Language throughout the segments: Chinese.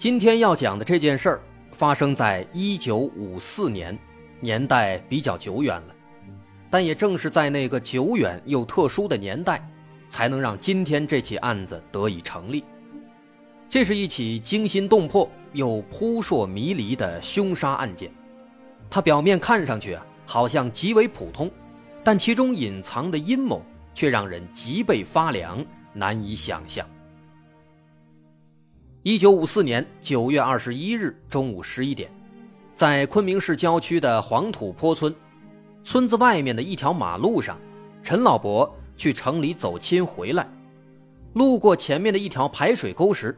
今天要讲的这件事儿发生在一九五四年，年代比较久远了，但也正是在那个久远又特殊的年代，才能让今天这起案子得以成立。这是一起惊心动魄又扑朔迷离的凶杀案件，它表面看上去啊，好像极为普通，但其中隐藏的阴谋却让人脊背发凉，难以想象。一九五四年九月二十一日中午十一点，在昆明市郊区的黄土坡村，村子外面的一条马路上，陈老伯去城里走亲回来，路过前面的一条排水沟时，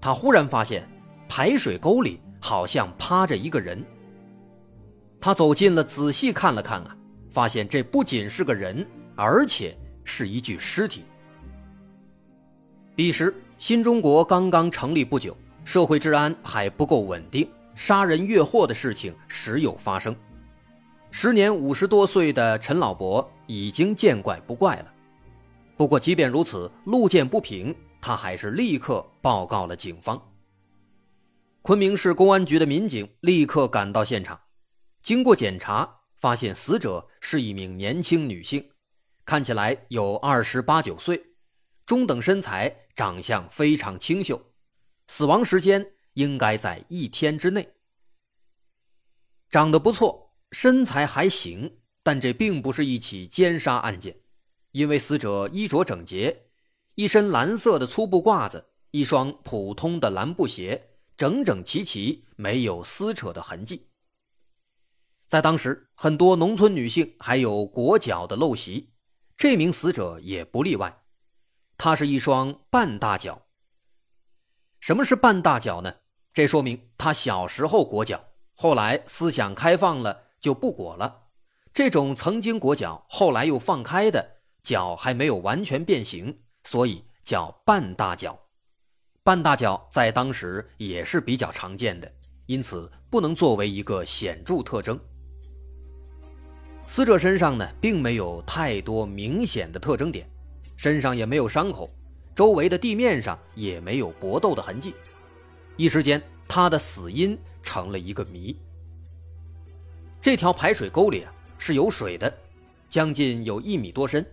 他忽然发现排水沟里好像趴着一个人。他走近了，仔细看了看啊，发现这不仅是个人，而且是一具尸体。彼时。新中国刚刚成立不久，社会治安还不够稳定，杀人越货的事情时有发生。时年五十多岁的陈老伯已经见怪不怪了。不过，即便如此，路见不平，他还是立刻报告了警方。昆明市公安局的民警立刻赶到现场，经过检查，发现死者是一名年轻女性，看起来有二十八九岁。中等身材，长相非常清秀，死亡时间应该在一天之内。长得不错，身材还行，但这并不是一起奸杀案件，因为死者衣着整洁，一身蓝色的粗布褂子，一双普通的蓝布鞋，整整齐齐，没有撕扯的痕迹。在当时，很多农村女性还有裹脚的陋习，这名死者也不例外。他是一双半大脚。什么是半大脚呢？这说明他小时候裹脚，后来思想开放了就不裹了。这种曾经裹脚，后来又放开的脚还没有完全变形，所以叫半大脚。半大脚在当时也是比较常见的，因此不能作为一个显著特征。死者身上呢，并没有太多明显的特征点。身上也没有伤口，周围的地面上也没有搏斗的痕迹，一时间他的死因成了一个谜。这条排水沟里啊是有水的，将近有一米多深，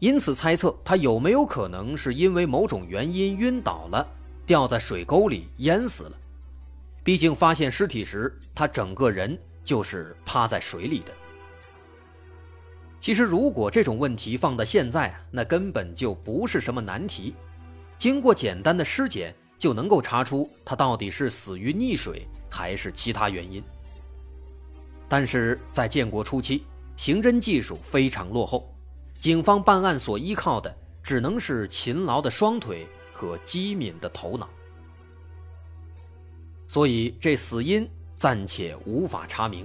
因此猜测他有没有可能是因为某种原因晕倒了，掉在水沟里淹死了。毕竟发现尸体时，他整个人就是趴在水里的。其实，如果这种问题放到现在啊，那根本就不是什么难题。经过简单的尸检，就能够查出他到底是死于溺水还是其他原因。但是在建国初期，刑侦技术非常落后，警方办案所依靠的只能是勤劳的双腿和机敏的头脑，所以这死因暂且无法查明。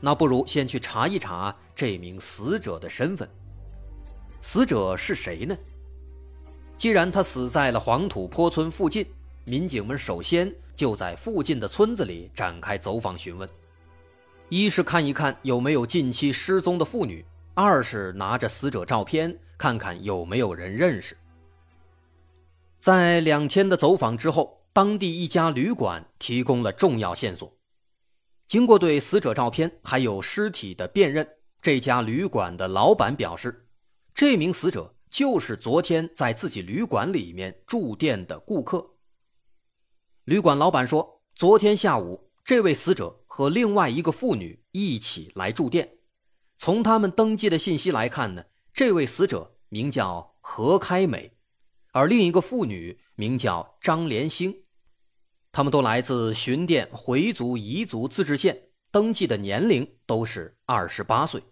那不如先去查一查这名死者的身份。死者是谁呢？既然他死在了黄土坡村附近，民警们首先就在附近的村子里展开走访询问。一是看一看有没有近期失踪的妇女，二是拿着死者照片看看有没有人认识。在两天的走访之后，当地一家旅馆提供了重要线索。经过对死者照片还有尸体的辨认，这家旅馆的老板表示，这名死者就是昨天在自己旅馆里面住店的顾客。旅馆老板说，昨天下午这位死者和另外一个妇女一起来住店。从他们登记的信息来看呢，这位死者名叫何开美，而另一个妇女名叫张连星。他们都来自巡甸回族彝族自治县，登记的年龄都是二十八岁。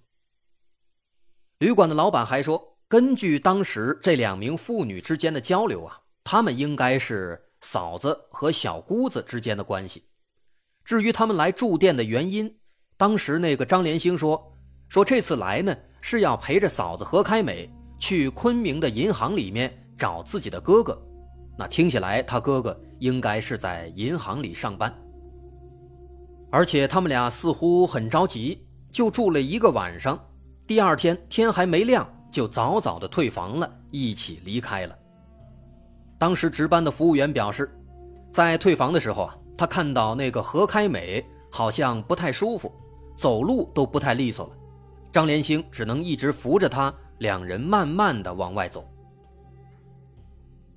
旅馆的老板还说，根据当时这两名妇女之间的交流啊，他们应该是嫂子和小姑子之间的关系，至于他们来住店的原因，当时那个张连兴说，说这次来呢是要陪着嫂子何开美去昆明的银行里面找自己的哥哥。那听起来他哥哥应该是在银行里上班，而且他们俩似乎很着急，就住了一个晚上。第二天天还没亮，就早早的退房了，一起离开了。当时值班的服务员表示，在退房的时候啊。他看到那个何开美好像不太舒服，走路都不太利索了。张连星只能一直扶着他，两人慢慢的往外走。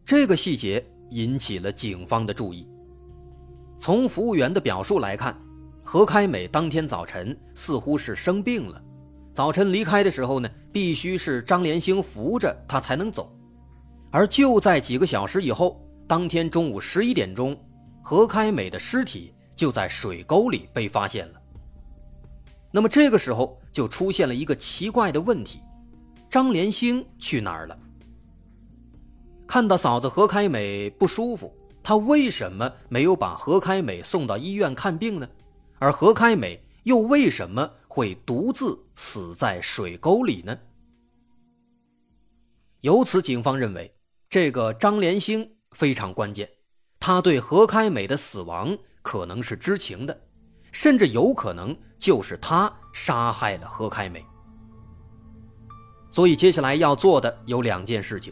这个细节引起了警方的注意。从服务员的表述来看，何开美当天早晨似乎是生病了，早晨离开的时候呢，必须是张连兴扶着他才能走。而就在几个小时以后，当天中午十一点钟。何开美的尸体就在水沟里被发现了。那么这个时候就出现了一个奇怪的问题：张连兴去哪儿了？看到嫂子何开美不舒服，他为什么没有把何开美送到医院看病呢？而何开美又为什么会独自死在水沟里呢？由此，警方认为这个张连兴非常关键。他对何开美的死亡可能是知情的，甚至有可能就是他杀害了何开美。所以接下来要做的有两件事情：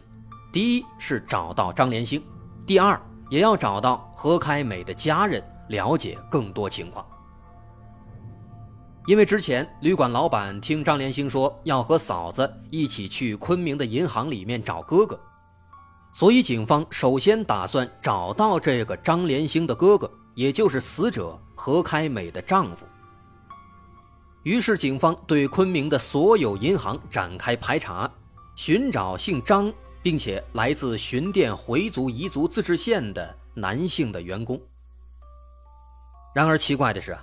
第一是找到张连兴，第二也要找到何开美的家人，了解更多情况。因为之前旅馆老板听张连兴说要和嫂子一起去昆明的银行里面找哥哥。所以，警方首先打算找到这个张连兴的哥哥，也就是死者何开美的丈夫。于是，警方对昆明的所有银行展开排查，寻找姓张并且来自巡店回族彝族自治县的男性的员工。然而，奇怪的是，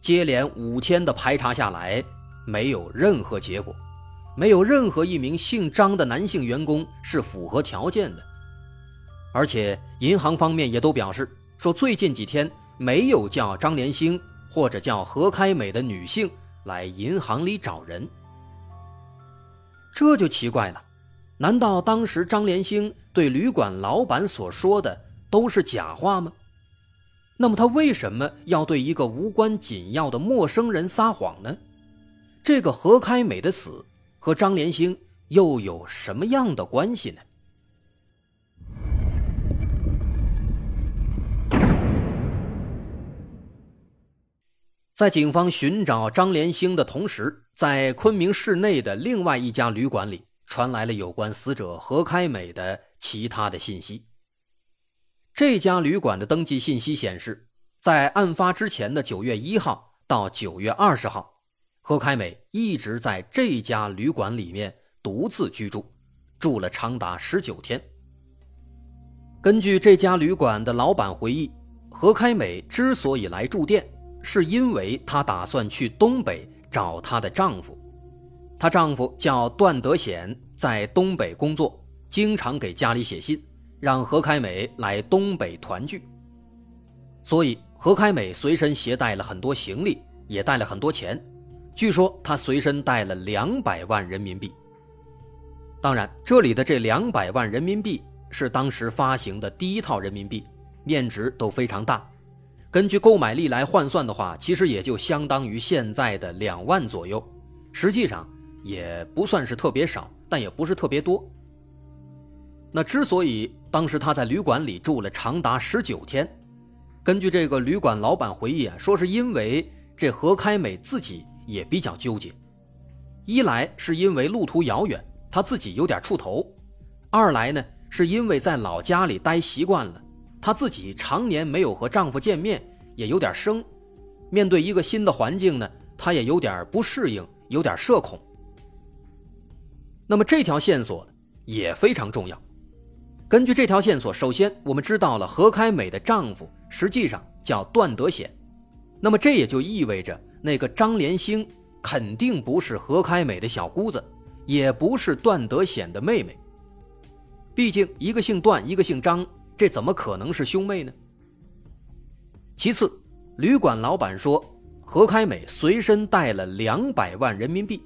接连五天的排查下来，没有任何结果。没有任何一名姓张的男性员工是符合条件的，而且银行方面也都表示说，最近几天没有叫张连兴或者叫何开美的女性来银行里找人。这就奇怪了，难道当时张连兴对旅馆老板所说的都是假话吗？那么他为什么要对一个无关紧要的陌生人撒谎呢？这个何开美的死。和张连兴又有什么样的关系呢？在警方寻找张连兴的同时，在昆明市内的另外一家旅馆里传来了有关死者何开美的其他的信息。这家旅馆的登记信息显示，在案发之前的九月一号到九月二十号。何开美一直在这家旅馆里面独自居住，住了长达十九天。根据这家旅馆的老板回忆，何开美之所以来住店，是因为她打算去东北找她的丈夫。她丈夫叫段德显，在东北工作，经常给家里写信，让何开美来东北团聚。所以，何开美随身携带了很多行李，也带了很多钱。据说他随身带了两百万人民币。当然，这里的这两百万人民币是当时发行的第一套人民币，面值都非常大。根据购买力来换算的话，其实也就相当于现在的两万左右。实际上也不算是特别少，但也不是特别多。那之所以当时他在旅馆里住了长达十九天，根据这个旅馆老板回忆啊，说是因为这何开美自己。也比较纠结，一来是因为路途遥远，她自己有点怵头；二来呢，是因为在老家里待习惯了，她自己常年没有和丈夫见面，也有点生。面对一个新的环境呢，她也有点不适应，有点社恐。那么这条线索也非常重要。根据这条线索，首先我们知道了何开美的丈夫实际上叫段德显，那么这也就意味着。那个张连星肯定不是何开美的小姑子，也不是段德显的妹妹。毕竟一个姓段，一个姓张，这怎么可能是兄妹呢？其次，旅馆老板说，何开美随身带了两百万人民币，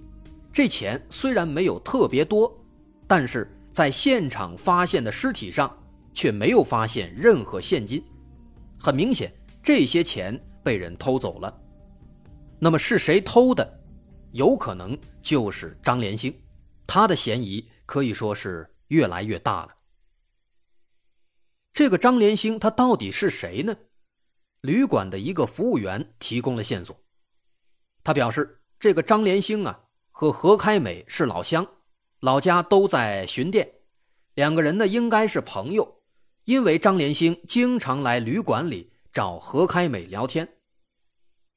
这钱虽然没有特别多，但是在现场发现的尸体上却没有发现任何现金，很明显这些钱被人偷走了。那么是谁偷的？有可能就是张连兴，他的嫌疑可以说是越来越大了。这个张连兴他到底是谁呢？旅馆的一个服务员提供了线索。他表示，这个张连兴啊和何开美是老乡，老家都在巡店，两个人呢应该是朋友。因为张连兴经常来旅馆里找何开美聊天。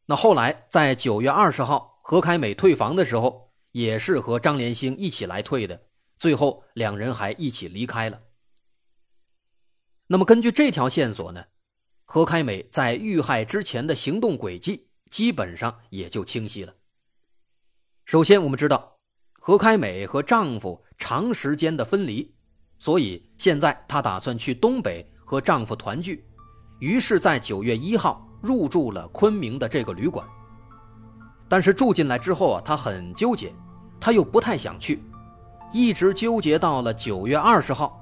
那后来在九月二十号何开美退房的时候，也是和张连兴一起来退的，最后两人还一起离开了。那么根据这条线索呢？何开美在遇害之前的行动轨迹基本上也就清晰了。首先，我们知道何开美和丈夫长时间的分离，所以现在她打算去东北和丈夫团聚，于是，在九月一号入住了昆明的这个旅馆。但是住进来之后啊，她很纠结，她又不太想去，一直纠结到了九月二十号。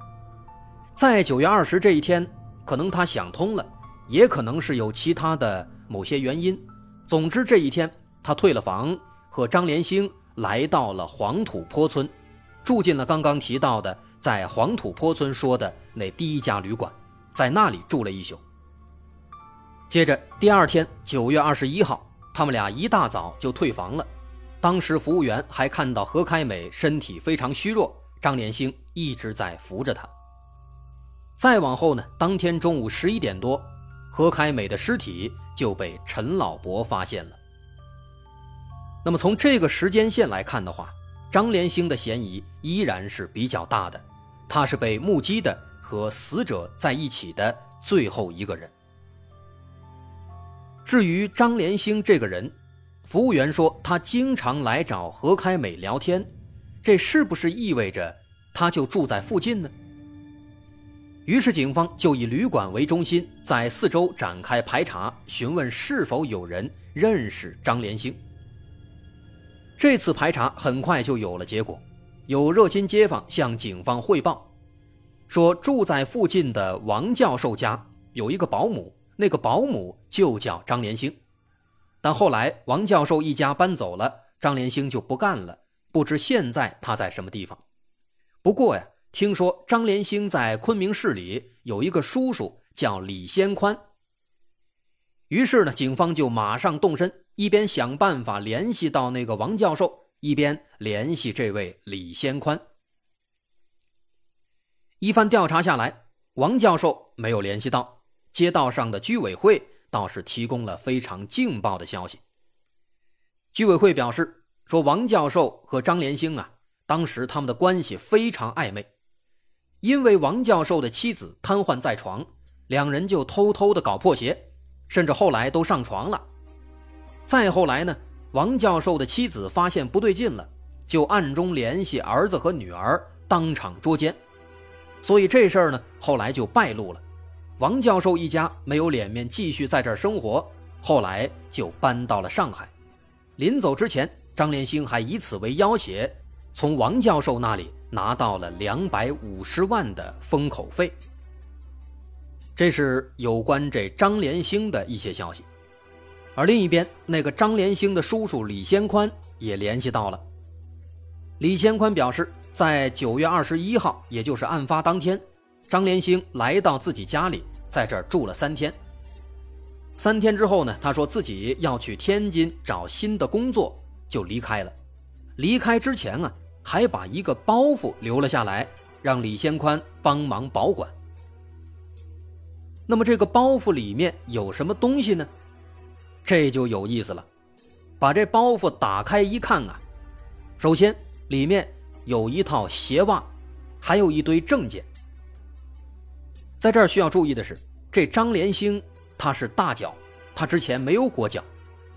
在九月二十这一天，可能她想通了。也可能是有其他的某些原因，总之这一天，他退了房，和张连兴来到了黄土坡村，住进了刚刚提到的在黄土坡村说的那第一家旅馆，在那里住了一宿。接着第二天九月二十一号，他们俩一大早就退房了，当时服务员还看到何开美身体非常虚弱，张连兴一直在扶着她。再往后呢，当天中午十一点多。何开美的尸体就被陈老伯发现了。那么从这个时间线来看的话，张连兴的嫌疑依然是比较大的，他是被目击的和死者在一起的最后一个人。至于张连兴这个人，服务员说他经常来找何开美聊天，这是不是意味着他就住在附近呢？于是，警方就以旅馆为中心，在四周展开排查，询问是否有人认识张连兴。这次排查很快就有了结果，有热心街坊向警方汇报，说住在附近的王教授家有一个保姆，那个保姆就叫张连兴。但后来王教授一家搬走了，张连兴就不干了，不知现在他在什么地方。不过呀。听说张连兴在昆明市里有一个叔叔叫李先宽，于是呢，警方就马上动身，一边想办法联系到那个王教授，一边联系这位李先宽。一番调查下来，王教授没有联系到，街道上的居委会倒是提供了非常劲爆的消息。居委会表示说，王教授和张连兴啊，当时他们的关系非常暧昧。因为王教授的妻子瘫痪在床，两人就偷偷的搞破鞋，甚至后来都上床了。再后来呢，王教授的妻子发现不对劲了，就暗中联系儿子和女儿，当场捉奸。所以这事儿呢，后来就败露了。王教授一家没有脸面继续在这儿生活，后来就搬到了上海。临走之前，张连兴还以此为要挟，从王教授那里。拿到了两百五十万的封口费，这是有关这张连兴的一些消息。而另一边，那个张连兴的叔叔李先宽也联系到了。李先宽表示，在九月二十一号，也就是案发当天，张连兴来到自己家里，在这儿住了三天。三天之后呢，他说自己要去天津找新的工作，就离开了。离开之前啊。还把一个包袱留了下来，让李先宽帮忙保管。那么这个包袱里面有什么东西呢？这就有意思了。把这包袱打开一看啊，首先里面有一套鞋袜，还有一堆证件。在这儿需要注意的是，这张连兴他是大脚，他之前没有裹脚，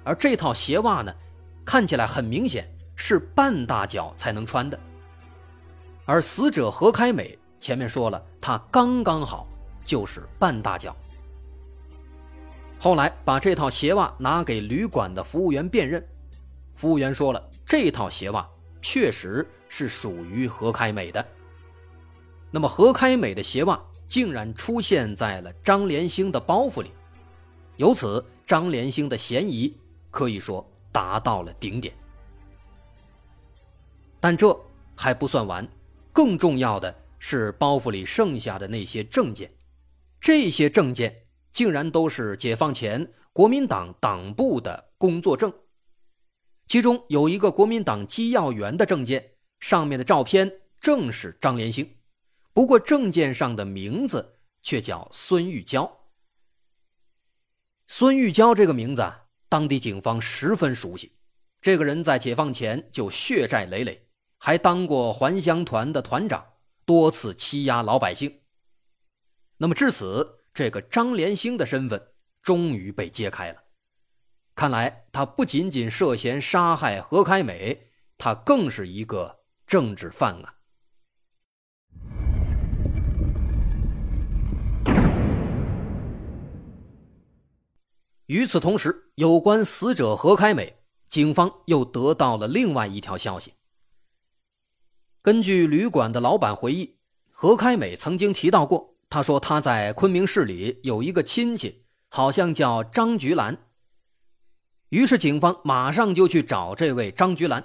而这套鞋袜呢，看起来很明显。是半大脚才能穿的，而死者何开美前面说了，他刚刚好就是半大脚。后来把这套鞋袜拿给旅馆的服务员辨认，服务员说了，这套鞋袜确实是属于何开美的。那么何开美的鞋袜竟然出现在了张连兴的包袱里，由此张连兴的嫌疑可以说达到了顶点。但这还不算完，更重要的是包袱里剩下的那些证件，这些证件竟然都是解放前国民党党部的工作证，其中有一个国民党机要员的证件，上面的照片正是张连兴，不过证件上的名字却叫孙玉娇。孙玉娇这个名字，当地警方十分熟悉，这个人在解放前就血债累累。还当过还乡团的团长，多次欺压老百姓。那么至此，这个张连兴的身份终于被揭开了。看来他不仅仅涉嫌杀害何开美，他更是一个政治犯啊！与此同时，有关死者何开美，警方又得到了另外一条消息。根据旅馆的老板回忆，何开美曾经提到过，他说他在昆明市里有一个亲戚，好像叫张菊兰。于是警方马上就去找这位张菊兰。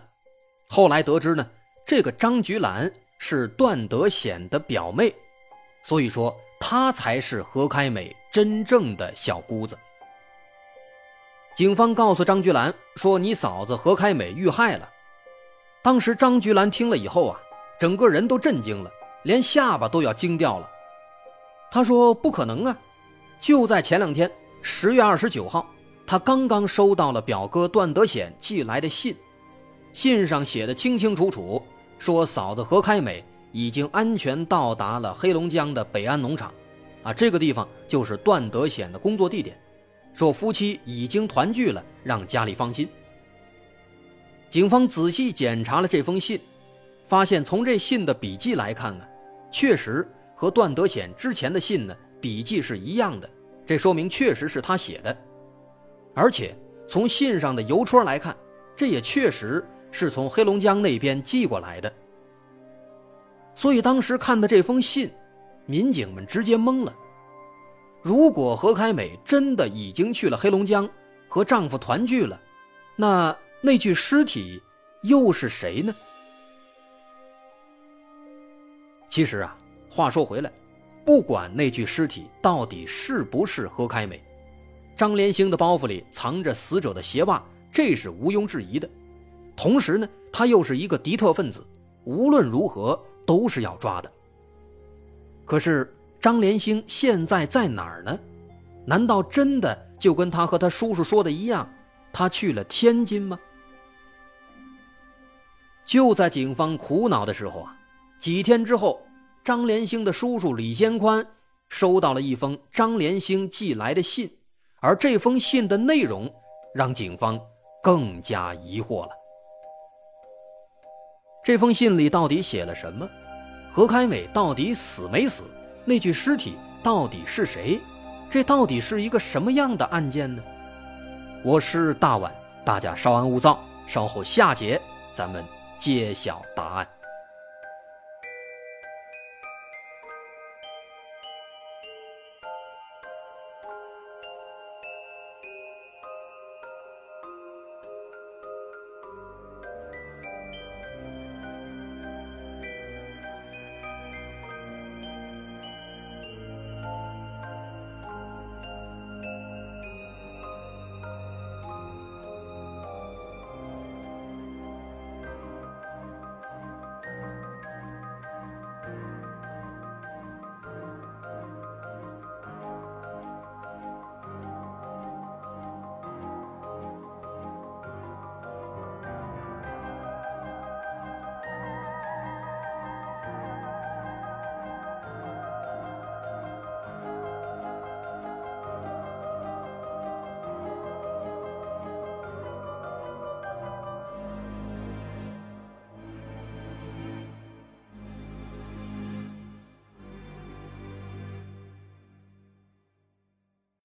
后来得知呢，这个张菊兰是段德显的表妹，所以说她才是何开美真正的小姑子。警方告诉张菊兰说：“你嫂子何开美遇害了。”当时张菊兰听了以后啊。整个人都震惊了，连下巴都要惊掉了。他说：“不可能啊！就在前两天，十月二十九号，他刚刚收到了表哥段德显寄来的信，信上写的清清楚楚，说嫂子何开美已经安全到达了黑龙江的北安农场，啊，这个地方就是段德显的工作地点，说夫妻已经团聚了，让家里放心。”警方仔细检查了这封信。发现从这信的笔迹来看啊，确实和段德显之前的信呢笔迹是一样的，这说明确实是他写的。而且从信上的邮戳来看，这也确实是从黑龙江那边寄过来的。所以当时看的这封信，民警们直接懵了。如果何开美真的已经去了黑龙江和丈夫团聚了，那那具尸体又是谁呢？其实啊，话说回来，不管那具尸体到底是不是何开美，张连兴的包袱里藏着死者的鞋袜，这是毋庸置疑的。同时呢，他又是一个敌特分子，无论如何都是要抓的。可是张连兴现在在哪儿呢？难道真的就跟他和他叔叔说的一样，他去了天津吗？就在警方苦恼的时候啊。几天之后，张连兴的叔叔李先宽收到了一封张连兴寄来的信，而这封信的内容让警方更加疑惑了。这封信里到底写了什么？何开美到底死没死？那具尸体到底是谁？这到底是一个什么样的案件呢？我是大碗，大家稍安勿躁，稍后下节咱们揭晓答案。